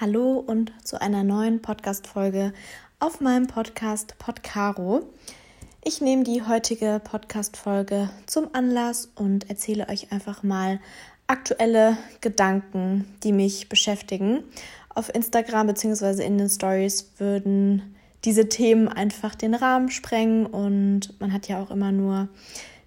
Hallo und zu einer neuen Podcast-Folge auf meinem Podcast Podcaro. Ich nehme die heutige Podcast-Folge zum Anlass und erzähle euch einfach mal aktuelle Gedanken, die mich beschäftigen. Auf Instagram bzw. in den Stories würden diese Themen einfach den Rahmen sprengen und man hat ja auch immer nur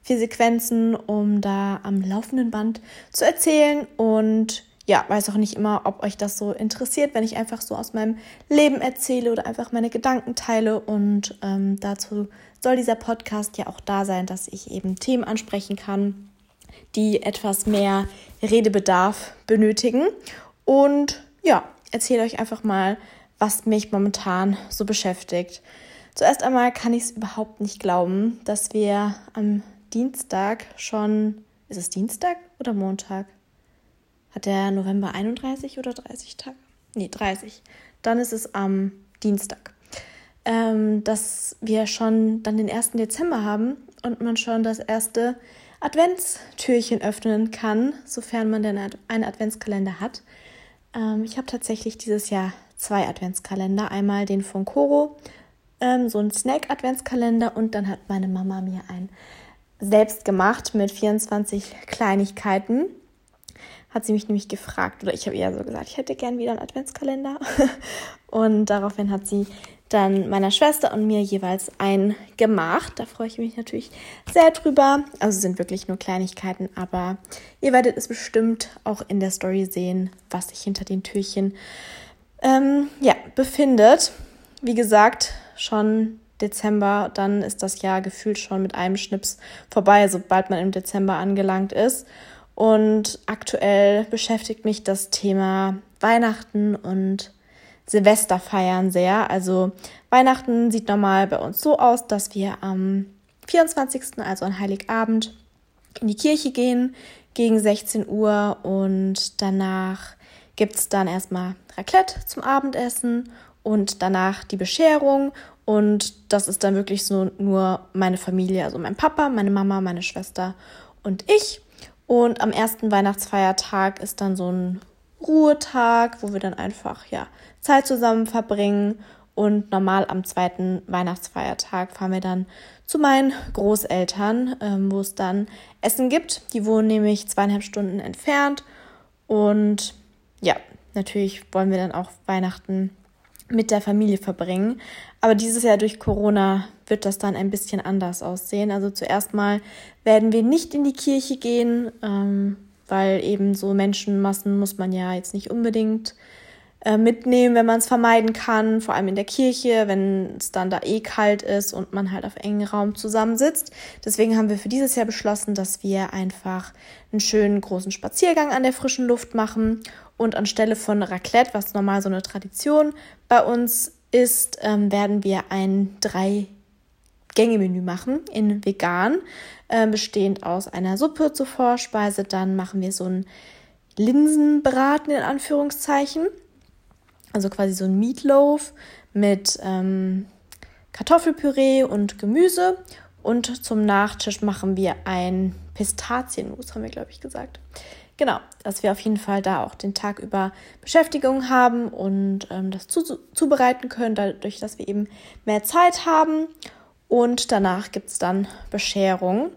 vier Sequenzen, um da am laufenden Band zu erzählen und ja, weiß auch nicht immer, ob euch das so interessiert, wenn ich einfach so aus meinem Leben erzähle oder einfach meine Gedanken teile. Und ähm, dazu soll dieser Podcast ja auch da sein, dass ich eben Themen ansprechen kann, die etwas mehr Redebedarf benötigen. Und ja, erzähle euch einfach mal, was mich momentan so beschäftigt. Zuerst einmal kann ich es überhaupt nicht glauben, dass wir am Dienstag schon, ist es Dienstag oder Montag? Hat der November 31 oder 30 Tage? Nee, 30. Dann ist es am Dienstag. Ähm, dass wir schon dann den 1. Dezember haben und man schon das erste Adventstürchen öffnen kann, sofern man denn einen Adventskalender hat. Ähm, ich habe tatsächlich dieses Jahr zwei Adventskalender. Einmal den von Coro, ähm, so ein Snack-Adventskalender und dann hat meine Mama mir einen selbst gemacht mit 24 Kleinigkeiten hat sie mich nämlich gefragt, oder ich habe ihr so gesagt, ich hätte gern wieder einen Adventskalender. Und daraufhin hat sie dann meiner Schwester und mir jeweils einen gemacht. Da freue ich mich natürlich sehr drüber. Also sind wirklich nur Kleinigkeiten, aber ihr werdet es bestimmt auch in der Story sehen, was sich hinter den Türchen ähm, ja, befindet. Wie gesagt, schon Dezember, dann ist das Jahr gefühlt schon mit einem Schnips vorbei, sobald man im Dezember angelangt ist. Und aktuell beschäftigt mich das Thema Weihnachten und Silvesterfeiern sehr. Also Weihnachten sieht normal bei uns so aus, dass wir am 24., also an Heiligabend, in die Kirche gehen gegen 16 Uhr und danach gibt es dann erstmal Raclette zum Abendessen und danach die Bescherung und das ist dann wirklich so nur meine Familie, also mein Papa, meine Mama, meine Schwester und ich. Und am ersten Weihnachtsfeiertag ist dann so ein Ruhetag, wo wir dann einfach ja Zeit zusammen verbringen. Und normal am zweiten Weihnachtsfeiertag fahren wir dann zu meinen Großeltern, ähm, wo es dann Essen gibt. Die wohnen nämlich zweieinhalb Stunden entfernt. Und ja, natürlich wollen wir dann auch Weihnachten mit der Familie verbringen. Aber dieses Jahr durch Corona wird das dann ein bisschen anders aussehen. Also zuerst mal werden wir nicht in die Kirche gehen, ähm, weil eben so Menschenmassen muss man ja jetzt nicht unbedingt äh, mitnehmen, wenn man es vermeiden kann, vor allem in der Kirche, wenn es dann da eh kalt ist und man halt auf engen Raum zusammensitzt. Deswegen haben wir für dieses Jahr beschlossen, dass wir einfach einen schönen großen Spaziergang an der frischen Luft machen und anstelle von Raclette, was normal so eine Tradition bei uns ist, ähm, werden wir ein drei Gänge-Menü machen in vegan, äh, bestehend aus einer Suppe zur Vorspeise. Dann machen wir so ein Linsenbraten in Anführungszeichen also quasi so ein Meatloaf mit ähm, Kartoffelpüree und Gemüse. Und zum Nachtisch machen wir ein Pistazienmus, haben wir, glaube ich, gesagt. Genau, dass wir auf jeden Fall da auch den Tag über Beschäftigung haben und ähm, das zu, zubereiten können, dadurch, dass wir eben mehr Zeit haben. Und danach gibt es dann Bescherung.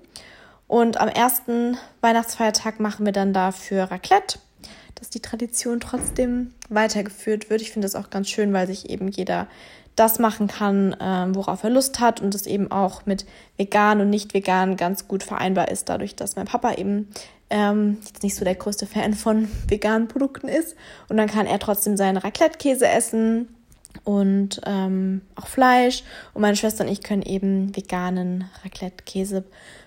Und am ersten Weihnachtsfeiertag machen wir dann dafür Raclette dass die Tradition trotzdem weitergeführt wird. Ich finde das auch ganz schön, weil sich eben jeder das machen kann, ähm, worauf er Lust hat und das eben auch mit vegan und nicht vegan ganz gut vereinbar ist, dadurch, dass mein Papa eben ähm, jetzt nicht so der größte Fan von veganen Produkten ist. Und dann kann er trotzdem seinen Raclette-Käse essen und ähm, auch Fleisch. Und meine Schwester und ich können eben veganen Raclette-Käse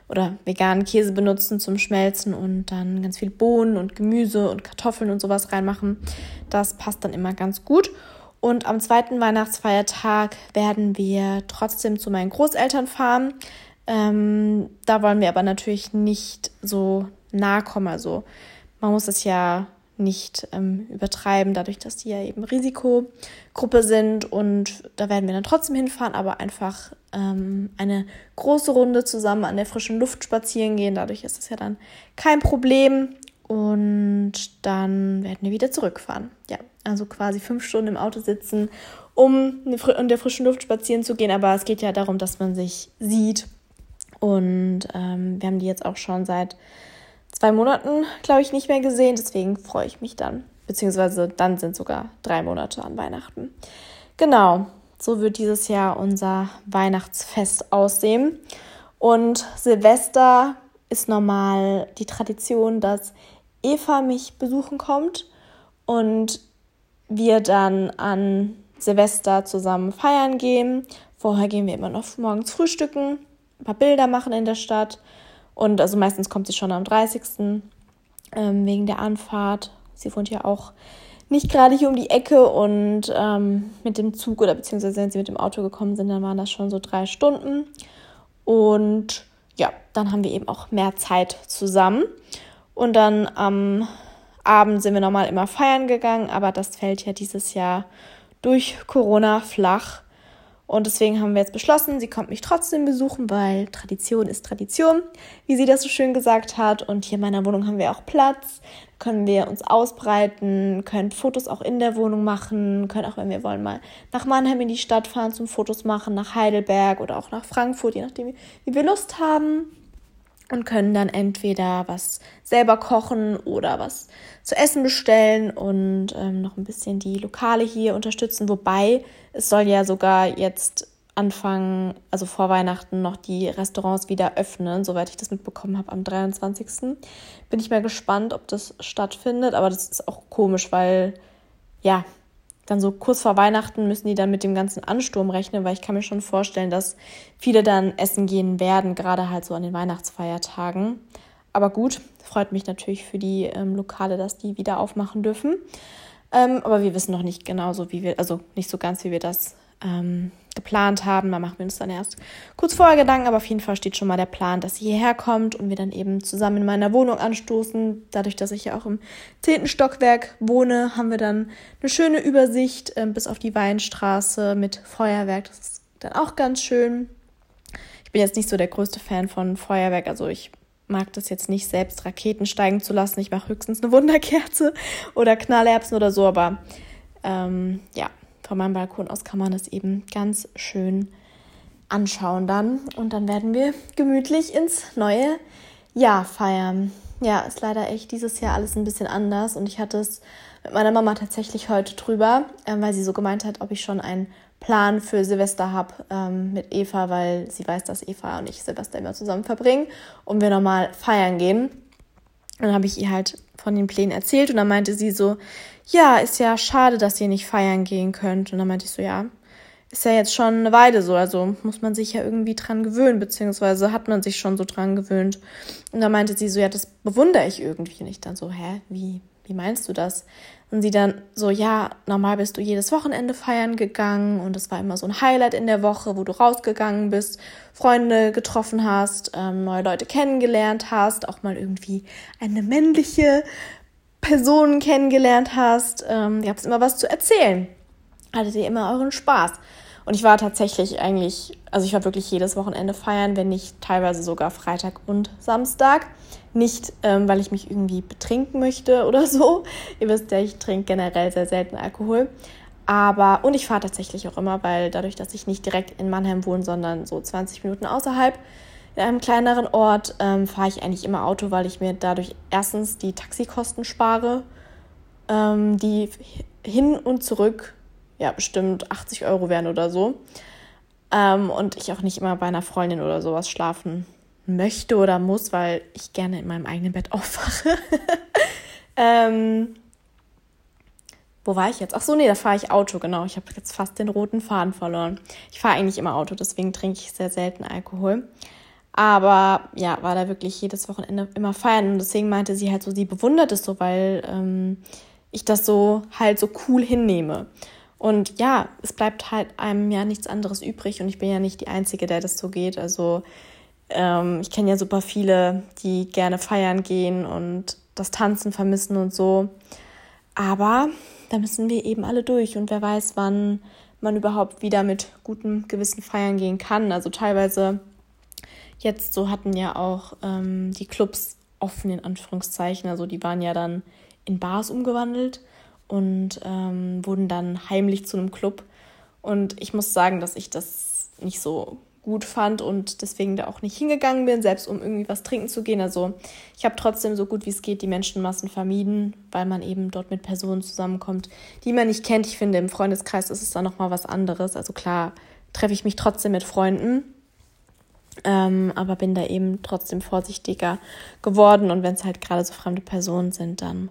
oder veganen Käse benutzen zum Schmelzen und dann ganz viel Bohnen und Gemüse und Kartoffeln und sowas reinmachen. Das passt dann immer ganz gut. Und am zweiten Weihnachtsfeiertag werden wir trotzdem zu meinen Großeltern fahren. Ähm, da wollen wir aber natürlich nicht so nahe kommen. Also man muss es ja nicht ähm, übertreiben, dadurch, dass die ja eben Risikogruppe sind. Und da werden wir dann trotzdem hinfahren, aber einfach ähm, eine große Runde zusammen an der frischen Luft spazieren gehen. Dadurch ist es ja dann kein Problem. Und dann werden wir wieder zurückfahren. Ja, Also quasi fünf Stunden im Auto sitzen, um in der frischen Luft spazieren zu gehen. Aber es geht ja darum, dass man sich sieht. Und ähm, wir haben die jetzt auch schon seit zwei Monaten, glaube ich, nicht mehr gesehen. Deswegen freue ich mich dann. Beziehungsweise dann sind sogar drei Monate an Weihnachten. Genau, so wird dieses Jahr unser Weihnachtsfest aussehen. Und Silvester ist normal die Tradition, dass Eva mich besuchen kommt und wir dann an Silvester zusammen feiern gehen. Vorher gehen wir immer noch morgens frühstücken, ein paar Bilder machen in der Stadt. Und also meistens kommt sie schon am 30. Ähm, wegen der Anfahrt. Sie wohnt ja auch nicht gerade hier um die Ecke und ähm, mit dem Zug oder beziehungsweise wenn sie mit dem Auto gekommen sind, dann waren das schon so drei Stunden. Und ja, dann haben wir eben auch mehr Zeit zusammen. Und dann am Abend sind wir nochmal immer feiern gegangen, aber das fällt ja dieses Jahr durch Corona flach. Und deswegen haben wir jetzt beschlossen, sie kommt mich trotzdem besuchen, weil Tradition ist Tradition, wie sie das so schön gesagt hat. Und hier in meiner Wohnung haben wir auch Platz, können wir uns ausbreiten, können Fotos auch in der Wohnung machen, können auch, wenn wir wollen, mal nach Mannheim in die Stadt fahren zum Fotos machen, nach Heidelberg oder auch nach Frankfurt, je nachdem, wie wir Lust haben und können dann entweder was selber kochen oder was zu essen bestellen und ähm, noch ein bisschen die Lokale hier unterstützen. Wobei es soll ja sogar jetzt anfangen, also vor Weihnachten noch die Restaurants wieder öffnen, soweit ich das mitbekommen habe am 23. Bin ich mal gespannt, ob das stattfindet, aber das ist auch komisch, weil ja, dann so kurz vor Weihnachten müssen die dann mit dem ganzen Ansturm rechnen, weil ich kann mir schon vorstellen, dass viele dann essen gehen werden, gerade halt so an den Weihnachtsfeiertagen. Aber gut, freut mich natürlich für die ähm, Lokale, dass die wieder aufmachen dürfen. Ähm, aber wir wissen noch nicht genau so, wie wir, also nicht so ganz, wie wir das ähm, geplant haben. Da machen wir uns dann erst kurz vorher Gedanken, aber auf jeden Fall steht schon mal der Plan, dass sie hierher kommt und wir dann eben zusammen in meiner Wohnung anstoßen. Dadurch, dass ich ja auch im zehnten Stockwerk wohne, haben wir dann eine schöne Übersicht äh, bis auf die Weinstraße mit Feuerwerk. Das ist dann auch ganz schön. Ich bin jetzt nicht so der größte Fan von Feuerwerk, also ich mag das jetzt nicht, selbst Raketen steigen zu lassen. Ich mache höchstens eine Wunderkerze oder Knallerbsen oder so, aber ähm, ja, von meinem Balkon aus kann man das eben ganz schön anschauen dann. Und dann werden wir gemütlich ins neue Jahr feiern. Ja, ist leider echt dieses Jahr alles ein bisschen anders. Und ich hatte es mit meiner Mama tatsächlich heute drüber, äh, weil sie so gemeint hat, ob ich schon einen Plan für Silvester habe ähm, mit Eva, weil sie weiß, dass Eva und ich Silvester immer zusammen verbringen und wir nochmal feiern gehen. Und dann habe ich ihr halt von den Plänen erzählt und dann meinte sie so, ja, ist ja schade, dass ihr nicht feiern gehen könnt. Und dann meinte ich so, ja, ist ja jetzt schon eine Weile so, also muss man sich ja irgendwie dran gewöhnen, beziehungsweise hat man sich schon so dran gewöhnt. Und dann meinte sie so, ja, das bewundere ich irgendwie. Und ich dann so, hä, wie, wie meinst du das? Und sie dann so, ja, normal bist du jedes Wochenende feiern gegangen und es war immer so ein Highlight in der Woche, wo du rausgegangen bist, Freunde getroffen hast, ähm, neue Leute kennengelernt hast, auch mal irgendwie eine männliche Person kennengelernt hast. Ähm, ihr habt immer was zu erzählen. Hattet ihr immer euren Spaß. Und ich war tatsächlich eigentlich, also ich war wirklich jedes Wochenende feiern, wenn nicht teilweise sogar Freitag und Samstag. Nicht, ähm, weil ich mich irgendwie betrinken möchte oder so. Ihr wisst ja, ich trinke generell sehr selten Alkohol. Aber, und ich fahre tatsächlich auch immer, weil dadurch, dass ich nicht direkt in Mannheim wohne, sondern so 20 Minuten außerhalb, in einem kleineren Ort, ähm, fahre ich eigentlich immer Auto, weil ich mir dadurch erstens die Taxikosten spare, ähm, die hin und zurück ja bestimmt 80 Euro wären oder so. Ähm, und ich auch nicht immer bei einer Freundin oder sowas schlafen möchte oder muss, weil ich gerne in meinem eigenen Bett aufwache. ähm, wo war ich jetzt? Ach so, nee, da fahre ich Auto, genau. Ich habe jetzt fast den roten Faden verloren. Ich fahre eigentlich immer Auto, deswegen trinke ich sehr selten Alkohol. Aber ja, war da wirklich jedes Wochenende immer feiern. Und deswegen meinte sie halt so, sie bewundert es so, weil ähm, ich das so halt so cool hinnehme. Und ja, es bleibt halt einem ja nichts anderes übrig. Und ich bin ja nicht die Einzige, der das so geht. Also ähm, ich kenne ja super viele, die gerne feiern gehen und das Tanzen vermissen und so. Aber da müssen wir eben alle durch und wer weiß, wann man überhaupt wieder mit gutem Gewissen feiern gehen kann. Also teilweise jetzt so hatten ja auch ähm, die Clubs offen in Anführungszeichen. Also die waren ja dann in Bars umgewandelt und ähm, wurden dann heimlich zu einem Club. Und ich muss sagen, dass ich das nicht so gut fand und deswegen da auch nicht hingegangen bin, selbst um irgendwie was trinken zu gehen. Also ich habe trotzdem so gut wie es geht die Menschenmassen vermieden, weil man eben dort mit Personen zusammenkommt, die man nicht kennt. Ich finde, im Freundeskreis ist es dann nochmal was anderes. Also klar treffe ich mich trotzdem mit Freunden, ähm, aber bin da eben trotzdem vorsichtiger geworden. Und wenn es halt gerade so fremde Personen sind, dann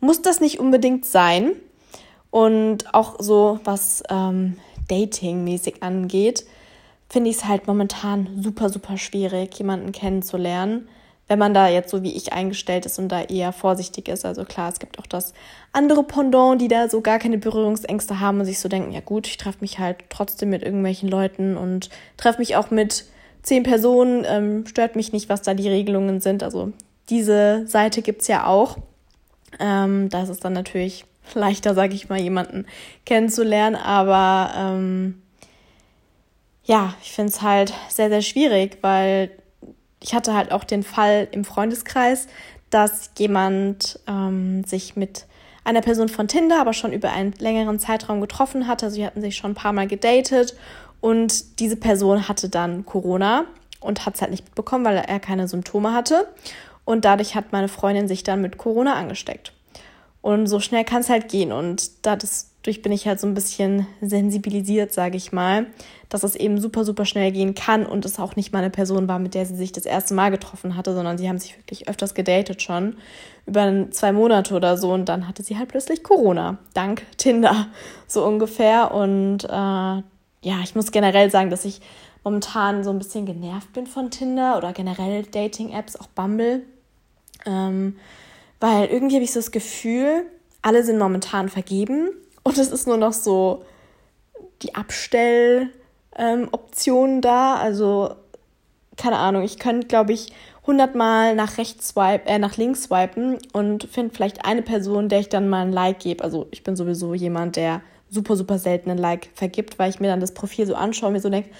muss das nicht unbedingt sein. Und auch so, was ähm, Dating-mäßig angeht, finde ich es halt momentan super, super schwierig, jemanden kennenzulernen, wenn man da jetzt so wie ich eingestellt ist und da eher vorsichtig ist. Also klar, es gibt auch das andere Pendant, die da so gar keine Berührungsängste haben und sich so denken, ja gut, ich treffe mich halt trotzdem mit irgendwelchen Leuten und treffe mich auch mit zehn Personen, ähm, stört mich nicht, was da die Regelungen sind. Also diese Seite gibt es ja auch. Ähm, da ist es dann natürlich leichter, sage ich mal, jemanden kennenzulernen, aber ähm, ja, ich finde es halt sehr, sehr schwierig, weil ich hatte halt auch den Fall im Freundeskreis, dass jemand ähm, sich mit einer Person von Tinder aber schon über einen längeren Zeitraum getroffen hatte. Also sie hatten sich schon ein paar Mal gedatet und diese Person hatte dann Corona und hat es halt nicht mitbekommen, weil er keine Symptome hatte. Und dadurch hat meine Freundin sich dann mit Corona angesteckt. Und so schnell kann es halt gehen. Und dadurch bin ich halt so ein bisschen sensibilisiert, sage ich mal, dass es eben super, super schnell gehen kann und es auch nicht mal eine Person war, mit der sie sich das erste Mal getroffen hatte, sondern sie haben sich wirklich öfters gedatet schon, über zwei Monate oder so. Und dann hatte sie halt plötzlich Corona, dank Tinder, so ungefähr. Und äh, ja, ich muss generell sagen, dass ich momentan so ein bisschen genervt bin von Tinder oder generell Dating-Apps, auch Bumble. Ähm, weil irgendwie habe ich so das Gefühl, alle sind momentan vergeben und es ist nur noch so die Abstelloption ähm, da. Also, keine Ahnung, ich könnte, glaube ich, hundertmal nach rechts swipe, äh, nach links swipen und finde vielleicht eine Person, der ich dann mal ein Like gebe. Also ich bin sowieso jemand, der super, super selten ein Like vergibt, weil ich mir dann das Profil so anschaue und mir so denke,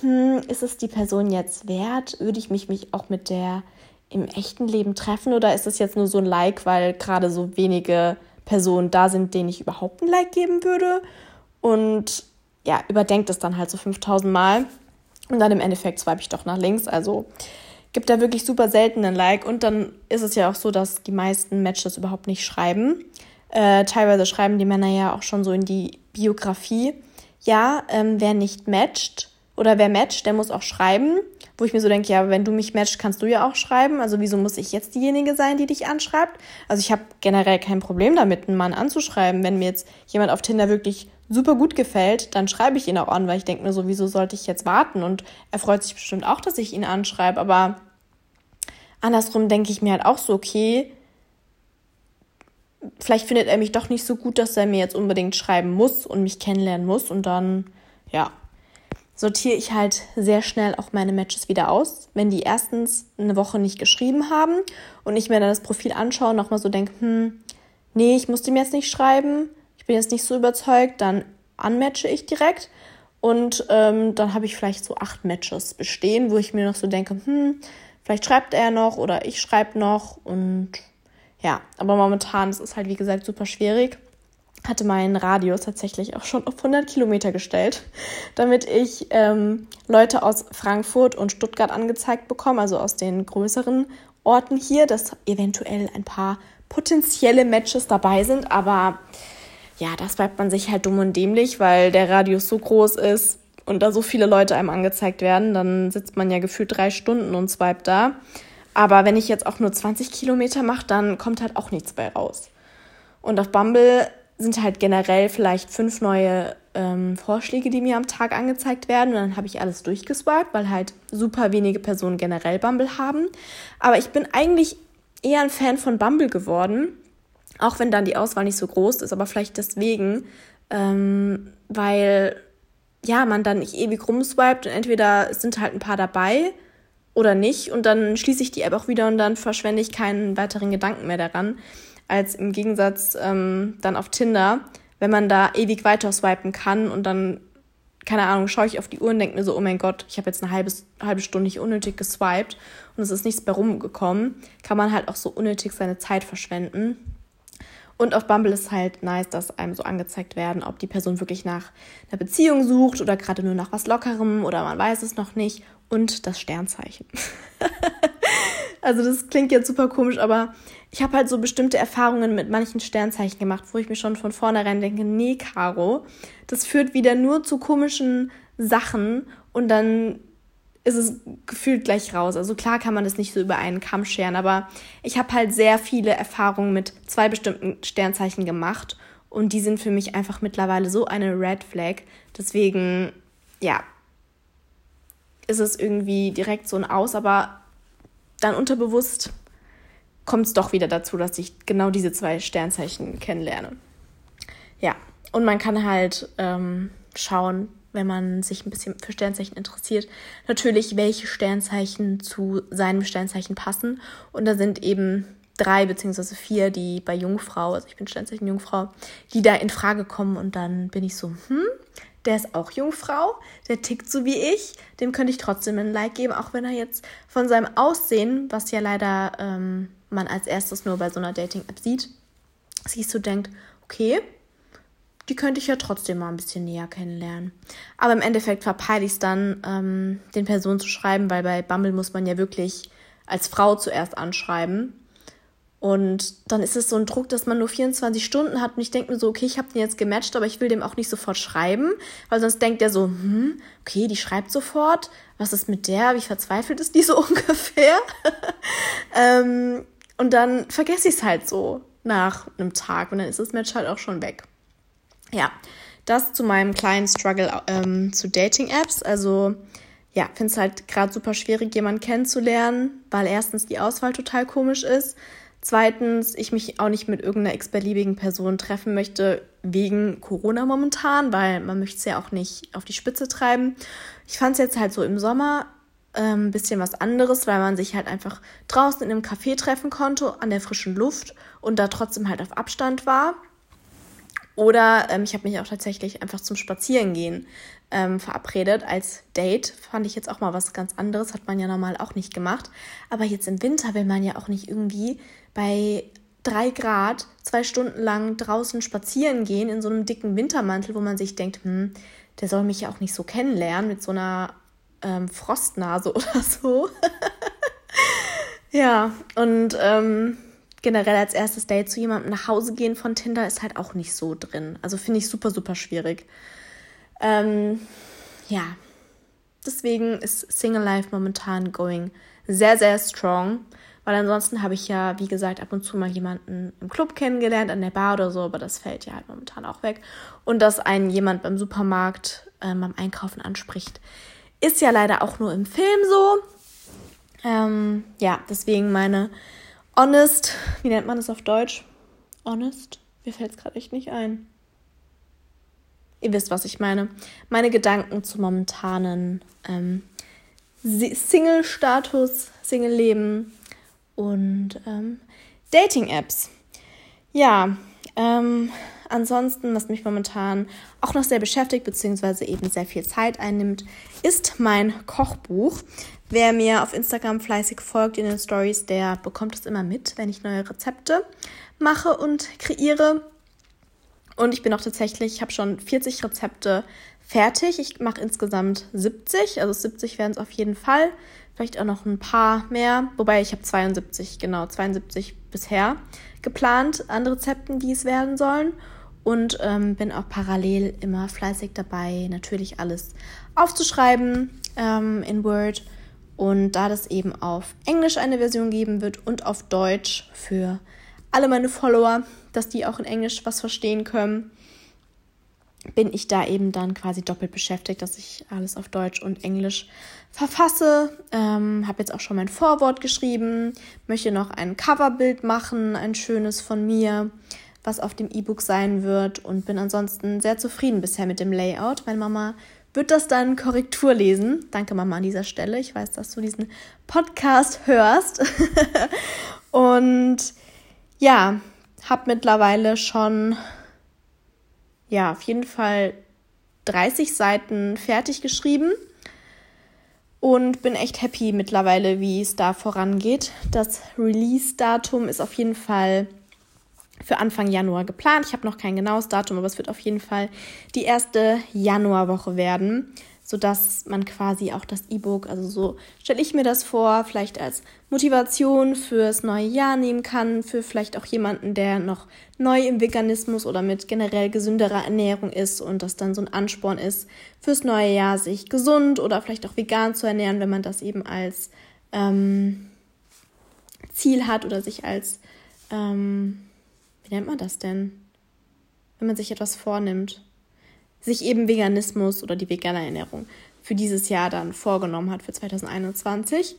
hm, ist es die Person jetzt wert? Würde ich mich, mich auch mit der im echten Leben treffen oder ist es jetzt nur so ein Like, weil gerade so wenige Personen da sind, denen ich überhaupt ein Like geben würde? Und ja, überdenkt es dann halt so 5000 Mal und dann im Endeffekt swipe ich doch nach links. Also gibt da wirklich super selten ein Like und dann ist es ja auch so, dass die meisten Matches überhaupt nicht schreiben. Äh, teilweise schreiben die Männer ja auch schon so in die Biografie, ja, ähm, wer nicht matcht oder wer matcht, der muss auch schreiben wo ich mir so denke, ja, wenn du mich matchst, kannst du ja auch schreiben. Also wieso muss ich jetzt diejenige sein, die dich anschreibt? Also ich habe generell kein Problem damit, einen Mann anzuschreiben. Wenn mir jetzt jemand auf Tinder wirklich super gut gefällt, dann schreibe ich ihn auch an, weil ich denke mir so, wieso sollte ich jetzt warten? Und er freut sich bestimmt auch, dass ich ihn anschreibe. Aber andersrum denke ich mir halt auch so, okay, vielleicht findet er mich doch nicht so gut, dass er mir jetzt unbedingt schreiben muss und mich kennenlernen muss. Und dann, ja, sortiere ich halt sehr schnell auch meine Matches wieder aus. Wenn die erstens eine Woche nicht geschrieben haben und ich mir dann das Profil anschaue und nochmal so denke, hm, nee, ich muss dem jetzt nicht schreiben, ich bin jetzt nicht so überzeugt, dann unmatche ich direkt. Und ähm, dann habe ich vielleicht so acht Matches bestehen, wo ich mir noch so denke, hm, vielleicht schreibt er noch oder ich schreibe noch. Und ja, aber momentan ist es halt, wie gesagt, super schwierig hatte meinen Radius tatsächlich auch schon auf 100 Kilometer gestellt, damit ich ähm, Leute aus Frankfurt und Stuttgart angezeigt bekomme, also aus den größeren Orten hier, dass eventuell ein paar potenzielle Matches dabei sind. Aber ja, das bleibt man sich halt dumm und dämlich, weil der Radius so groß ist und da so viele Leute einem angezeigt werden, dann sitzt man ja gefühlt drei Stunden und swipet da. Aber wenn ich jetzt auch nur 20 Kilometer mache, dann kommt halt auch nichts bei raus. Und auf Bumble sind halt generell vielleicht fünf neue ähm, Vorschläge, die mir am Tag angezeigt werden. Und dann habe ich alles durchgeswiped, weil halt super wenige Personen generell Bumble haben. Aber ich bin eigentlich eher ein Fan von Bumble geworden, auch wenn dann die Auswahl nicht so groß ist, aber vielleicht deswegen, ähm, weil ja, man dann nicht ewig rumswiped und entweder sind halt ein paar dabei oder nicht und dann schließe ich die App auch wieder und dann verschwende ich keinen weiteren Gedanken mehr daran als im Gegensatz ähm, dann auf Tinder, wenn man da ewig weiter swipen kann und dann, keine Ahnung, schaue ich auf die Uhr und denke mir so, oh mein Gott, ich habe jetzt eine halbe, halbe Stunde nicht unnötig geswiped und es ist nichts mehr rumgekommen, kann man halt auch so unnötig seine Zeit verschwenden. Und auf Bumble ist halt nice, dass einem so angezeigt werden, ob die Person wirklich nach einer Beziehung sucht oder gerade nur nach was Lockerem oder man weiß es noch nicht. Und das Sternzeichen. also das klingt jetzt super komisch, aber ich habe halt so bestimmte Erfahrungen mit manchen Sternzeichen gemacht, wo ich mir schon von vornherein denke, nee, Caro, das führt wieder nur zu komischen Sachen und dann ist es gefühlt gleich raus. Also klar kann man das nicht so über einen Kamm scheren, aber ich habe halt sehr viele Erfahrungen mit zwei bestimmten Sternzeichen gemacht und die sind für mich einfach mittlerweile so eine Red Flag. Deswegen, ja, ist es irgendwie direkt so ein Aus, aber dann unterbewusst kommt es doch wieder dazu, dass ich genau diese zwei Sternzeichen kennenlerne. Ja, und man kann halt ähm, schauen, wenn man sich ein bisschen für Sternzeichen interessiert, natürlich, welche Sternzeichen zu seinem Sternzeichen passen. Und da sind eben drei beziehungsweise vier, die bei Jungfrau, also ich bin Sternzeichen Jungfrau, die da in Frage kommen. Und dann bin ich so, hm, der ist auch Jungfrau, der tickt so wie ich, dem könnte ich trotzdem ein Like geben, auch wenn er jetzt von seinem Aussehen, was ja leider ähm, man als erstes nur bei so einer Dating-App sieht, sich so denkt, okay, die könnte ich ja trotzdem mal ein bisschen näher kennenlernen. Aber im Endeffekt verpeile ich es dann, ähm, den Personen zu schreiben, weil bei Bumble muss man ja wirklich als Frau zuerst anschreiben. Und dann ist es so ein Druck, dass man nur 24 Stunden hat. Und ich denke mir so, okay, ich habe den jetzt gematcht, aber ich will dem auch nicht sofort schreiben, weil sonst denkt er so, hm, okay, die schreibt sofort. Was ist mit der? Wie verzweifelt ist die so ungefähr? ähm, und dann vergesse ich es halt so nach einem Tag und dann ist das Match halt auch schon weg ja, das zu meinem kleinen Struggle ähm, zu Dating-Apps. Also ja, finde es halt gerade super schwierig, jemanden kennenzulernen, weil erstens die Auswahl total komisch ist. Zweitens, ich mich auch nicht mit irgendeiner x-beliebigen Person treffen möchte, wegen Corona momentan, weil man möchte es ja auch nicht auf die Spitze treiben. Ich fand es jetzt halt so im Sommer ein ähm, bisschen was anderes, weil man sich halt einfach draußen in einem Café treffen konnte, an der frischen Luft und da trotzdem halt auf Abstand war. Oder ähm, ich habe mich auch tatsächlich einfach zum Spazierengehen ähm, verabredet als Date. Fand ich jetzt auch mal was ganz anderes, hat man ja normal auch nicht gemacht. Aber jetzt im Winter will man ja auch nicht irgendwie bei drei Grad zwei Stunden lang draußen spazieren gehen in so einem dicken Wintermantel, wo man sich denkt, hm, der soll mich ja auch nicht so kennenlernen mit so einer ähm, Frostnase oder so. ja, und ähm, generell als erstes Date zu jemandem nach Hause gehen von Tinder ist halt auch nicht so drin. Also finde ich super, super schwierig. Ähm, ja, deswegen ist Single Life momentan going sehr, sehr strong. Weil ansonsten habe ich ja, wie gesagt, ab und zu mal jemanden im Club kennengelernt, an der Bar oder so, aber das fällt ja halt momentan auch weg. Und dass einen jemand beim Supermarkt ähm, beim Einkaufen anspricht, ist ja leider auch nur im Film so. Ähm, ja, deswegen meine honest, wie nennt man es auf Deutsch? Honest? Mir fällt es gerade echt nicht ein. Ihr wisst, was ich meine. Meine Gedanken zum momentanen ähm, Single-Status, Single-Leben und ähm, Dating-Apps. Ja, ähm, ansonsten, was mich momentan auch noch sehr beschäftigt, beziehungsweise eben sehr viel Zeit einnimmt, ist mein Kochbuch. Wer mir auf Instagram fleißig folgt in den Stories, der bekommt es immer mit, wenn ich neue Rezepte mache und kreiere. Und ich bin auch tatsächlich, ich habe schon 40 Rezepte fertig. Ich mache insgesamt 70, also 70 werden es auf jeden Fall. Vielleicht auch noch ein paar mehr, wobei ich habe 72, genau, 72 bisher geplant an Rezepten, die es werden sollen. Und ähm, bin auch parallel immer fleißig dabei, natürlich alles aufzuschreiben ähm, in Word und da das eben auf Englisch eine Version geben wird und auf Deutsch für alle meine Follower, dass die auch in Englisch was verstehen können, bin ich da eben dann quasi doppelt beschäftigt, dass ich alles auf Deutsch und Englisch verfasse. Ähm, habe jetzt auch schon mein Vorwort geschrieben, möchte noch ein Coverbild machen, ein schönes von mir, was auf dem E-Book sein wird und bin ansonsten sehr zufrieden bisher mit dem Layout. Meine Mama wird das dann Korrektur lesen. Danke, Mama, an dieser Stelle. Ich weiß, dass du diesen Podcast hörst. und ja, habe mittlerweile schon, ja, auf jeden Fall 30 Seiten fertig geschrieben und bin echt happy mittlerweile, wie es da vorangeht. Das Release-Datum ist auf jeden Fall für Anfang Januar geplant. Ich habe noch kein genaues Datum, aber es wird auf jeden Fall die erste Januarwoche werden sodass man quasi auch das E-Book, also so stelle ich mir das vor, vielleicht als Motivation fürs neue Jahr nehmen kann, für vielleicht auch jemanden, der noch neu im Veganismus oder mit generell gesünderer Ernährung ist und das dann so ein Ansporn ist, fürs neue Jahr sich gesund oder vielleicht auch vegan zu ernähren, wenn man das eben als ähm, Ziel hat oder sich als, ähm, wie nennt man das denn, wenn man sich etwas vornimmt sich eben Veganismus oder die vegane Ernährung für dieses Jahr dann vorgenommen hat, für 2021.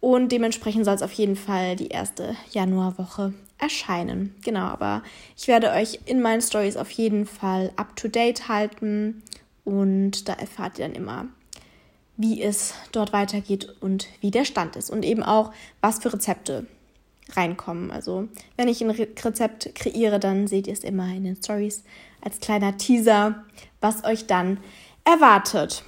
Und dementsprechend soll es auf jeden Fall die erste Januarwoche erscheinen. Genau, aber ich werde euch in meinen Stories auf jeden Fall up to date halten und da erfahrt ihr dann immer, wie es dort weitergeht und wie der Stand ist und eben auch, was für Rezepte reinkommen. Also, wenn ich ein Rezept kreiere, dann seht ihr es immer in den Stories als kleiner Teaser, was euch dann erwartet.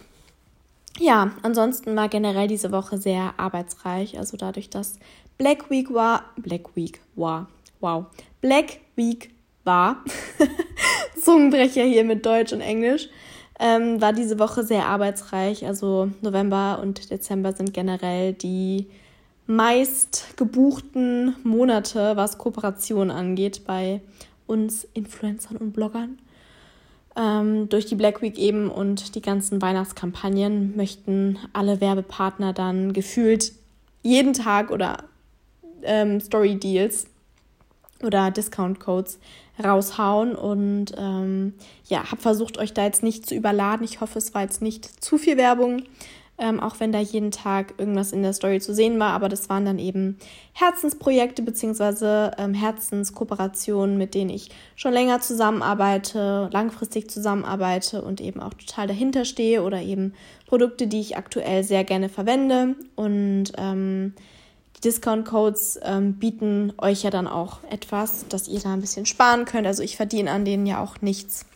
Ja, ansonsten war generell diese Woche sehr arbeitsreich. Also dadurch, dass Black Week war, Black Week war, wow, Black Week war, Zungenbrecher hier mit Deutsch und Englisch, ähm, war diese Woche sehr arbeitsreich. Also November und Dezember sind generell die meist gebuchten Monate, was Kooperation angeht bei uns Influencern und Bloggern ähm, durch die Black Week eben und die ganzen Weihnachtskampagnen möchten alle Werbepartner dann gefühlt jeden Tag oder ähm, Story Deals oder Discount Codes raushauen und ähm, ja, habe versucht, euch da jetzt nicht zu überladen. Ich hoffe, es war jetzt nicht zu viel Werbung ähm, auch wenn da jeden Tag irgendwas in der Story zu sehen war. Aber das waren dann eben Herzensprojekte bzw. Ähm, Herzenskooperationen, mit denen ich schon länger zusammenarbeite, langfristig zusammenarbeite und eben auch total dahinter stehe oder eben Produkte, die ich aktuell sehr gerne verwende. Und ähm, die Discount-Codes ähm, bieten euch ja dann auch etwas, dass ihr da ein bisschen sparen könnt. Also ich verdiene an denen ja auch nichts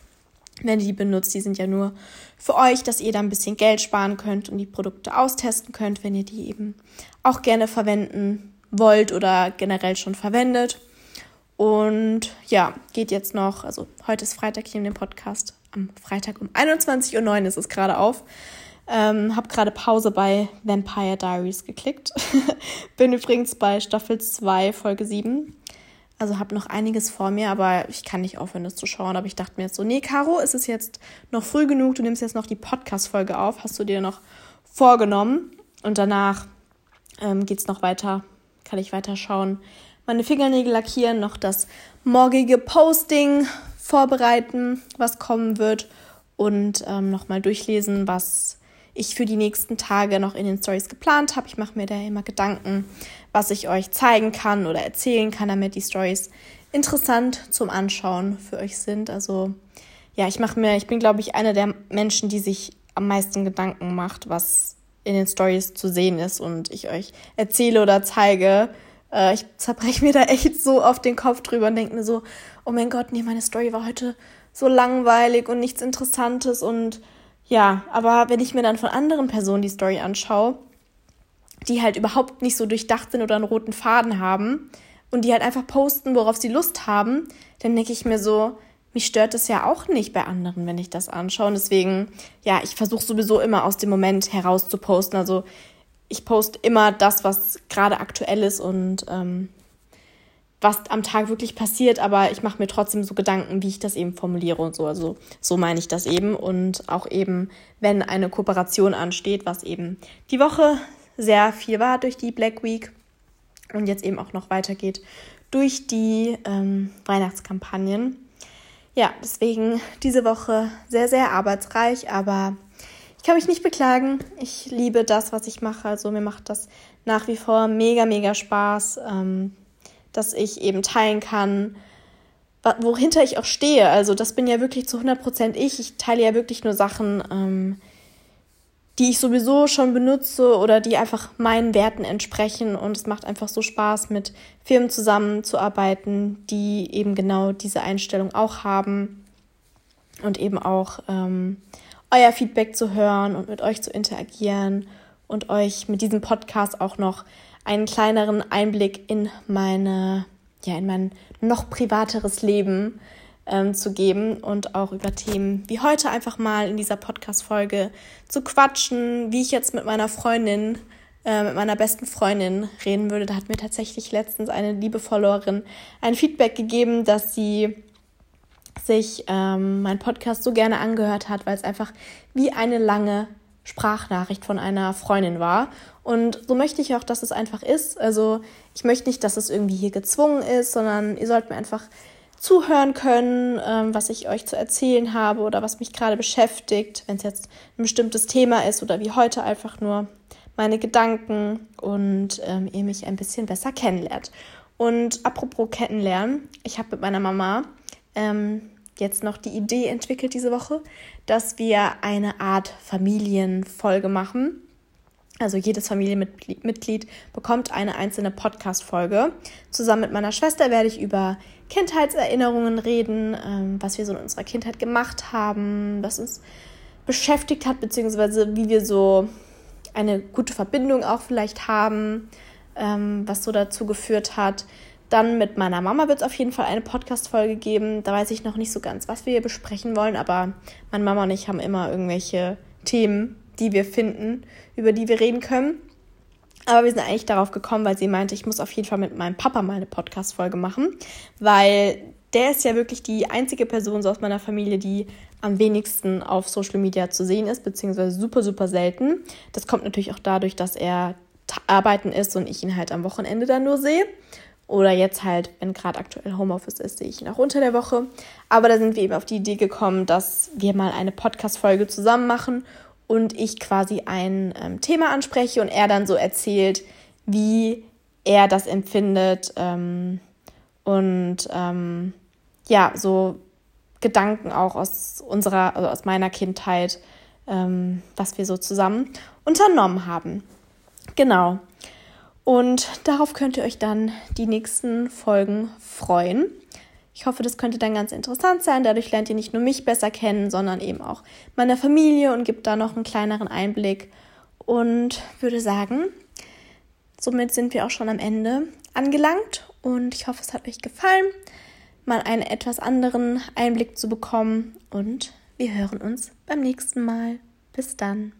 wenn ihr die benutzt. Die sind ja nur für euch, dass ihr da ein bisschen Geld sparen könnt und die Produkte austesten könnt, wenn ihr die eben auch gerne verwenden wollt oder generell schon verwendet. Und ja, geht jetzt noch, also heute ist Freitag hier in dem Podcast. Am Freitag um 21.09 Uhr ist es gerade auf. Ähm, hab gerade Pause bei Vampire Diaries geklickt. Bin übrigens bei Staffel 2, Folge 7. Also habe noch einiges vor mir, aber ich kann nicht aufhören, das zu schauen. Aber ich dachte mir jetzt so, nee, Caro, ist es jetzt noch früh genug? Du nimmst jetzt noch die Podcast-Folge auf. Hast du dir noch vorgenommen? Und danach ähm, geht es noch weiter. Kann ich weiter schauen. Meine Fingernägel lackieren, noch das morgige Posting vorbereiten, was kommen wird. Und ähm, nochmal durchlesen, was ich für die nächsten Tage noch in den Stories geplant habe. Ich mache mir da immer Gedanken, was ich euch zeigen kann oder erzählen kann, damit die Stories interessant zum Anschauen für euch sind. Also ja, ich mache mir, ich bin glaube ich eine der Menschen, die sich am meisten Gedanken macht, was in den Stories zu sehen ist und ich euch erzähle oder zeige. Äh, ich zerbreche mir da echt so auf den Kopf drüber und denke mir so, oh mein Gott, nee, meine Story war heute so langweilig und nichts Interessantes und ja, aber wenn ich mir dann von anderen Personen die Story anschaue, die halt überhaupt nicht so durchdacht sind oder einen roten Faden haben und die halt einfach posten, worauf sie Lust haben, dann denke ich mir so, mich stört es ja auch nicht bei anderen, wenn ich das anschaue. Und deswegen, ja, ich versuche sowieso immer aus dem Moment heraus zu posten. Also ich poste immer das, was gerade aktuell ist und ähm, was am Tag wirklich passiert, aber ich mache mir trotzdem so Gedanken, wie ich das eben formuliere und so. Also so meine ich das eben. Und auch eben, wenn eine Kooperation ansteht, was eben die Woche sehr viel war durch die Black Week und jetzt eben auch noch weitergeht durch die ähm, Weihnachtskampagnen. Ja, deswegen diese Woche sehr, sehr arbeitsreich, aber ich kann mich nicht beklagen. Ich liebe das, was ich mache. Also mir macht das nach wie vor mega, mega Spaß. Ähm, dass ich eben teilen kann, wohinter ich auch stehe. Also das bin ja wirklich zu 100% ich. Ich teile ja wirklich nur Sachen, ähm, die ich sowieso schon benutze oder die einfach meinen Werten entsprechen. Und es macht einfach so Spaß, mit Firmen zusammenzuarbeiten, die eben genau diese Einstellung auch haben und eben auch ähm, euer Feedback zu hören und mit euch zu interagieren und euch mit diesem Podcast auch noch einen kleineren Einblick in meine ja, in mein noch privateres Leben ähm, zu geben und auch über Themen wie heute einfach mal in dieser Podcast-Folge zu quatschen, wie ich jetzt mit meiner Freundin, äh, mit meiner besten Freundin reden würde. Da hat mir tatsächlich letztens eine liebe Followerin ein Feedback gegeben, dass sie sich ähm, mein Podcast so gerne angehört hat, weil es einfach wie eine lange Sprachnachricht von einer Freundin war. Und so möchte ich auch, dass es einfach ist. Also ich möchte nicht, dass es irgendwie hier gezwungen ist, sondern ihr sollt mir einfach zuhören können, ähm, was ich euch zu erzählen habe oder was mich gerade beschäftigt, wenn es jetzt ein bestimmtes Thema ist oder wie heute einfach nur meine Gedanken und ähm, ihr mich ein bisschen besser kennenlernt. Und apropos kennenlernen, ich habe mit meiner Mama ähm, jetzt noch die Idee entwickelt diese Woche, dass wir eine Art Familienfolge machen. Also jedes Familienmitglied bekommt eine einzelne Podcast-Folge. Zusammen mit meiner Schwester werde ich über Kindheitserinnerungen reden, ähm, was wir so in unserer Kindheit gemacht haben, was uns beschäftigt hat, beziehungsweise wie wir so eine gute Verbindung auch vielleicht haben, ähm, was so dazu geführt hat, dann mit meiner Mama wird es auf jeden Fall eine Podcast-Folge geben. Da weiß ich noch nicht so ganz, was wir hier besprechen wollen, aber meine Mama und ich haben immer irgendwelche Themen, die wir finden, über die wir reden können. Aber wir sind eigentlich darauf gekommen, weil sie meinte, ich muss auf jeden Fall mit meinem Papa mal eine Podcast-Folge machen, weil der ist ja wirklich die einzige Person so aus meiner Familie, die am wenigsten auf Social Media zu sehen ist, beziehungsweise super, super selten. Das kommt natürlich auch dadurch, dass er arbeiten ist und ich ihn halt am Wochenende dann nur sehe. Oder jetzt halt, wenn gerade aktuell Homeoffice ist, sehe ich ihn auch unter der Woche. Aber da sind wir eben auf die Idee gekommen, dass wir mal eine Podcast-Folge zusammen machen und ich quasi ein ähm, Thema anspreche und er dann so erzählt, wie er das empfindet ähm, und ähm, ja, so Gedanken auch aus unserer, also aus meiner Kindheit, ähm, was wir so zusammen unternommen haben. Genau. Und darauf könnt ihr euch dann die nächsten Folgen freuen. Ich hoffe, das könnte dann ganz interessant sein. Dadurch lernt ihr nicht nur mich besser kennen, sondern eben auch meine Familie und gibt da noch einen kleineren Einblick. Und würde sagen, somit sind wir auch schon am Ende angelangt. Und ich hoffe, es hat euch gefallen, mal einen etwas anderen Einblick zu bekommen. Und wir hören uns beim nächsten Mal. Bis dann.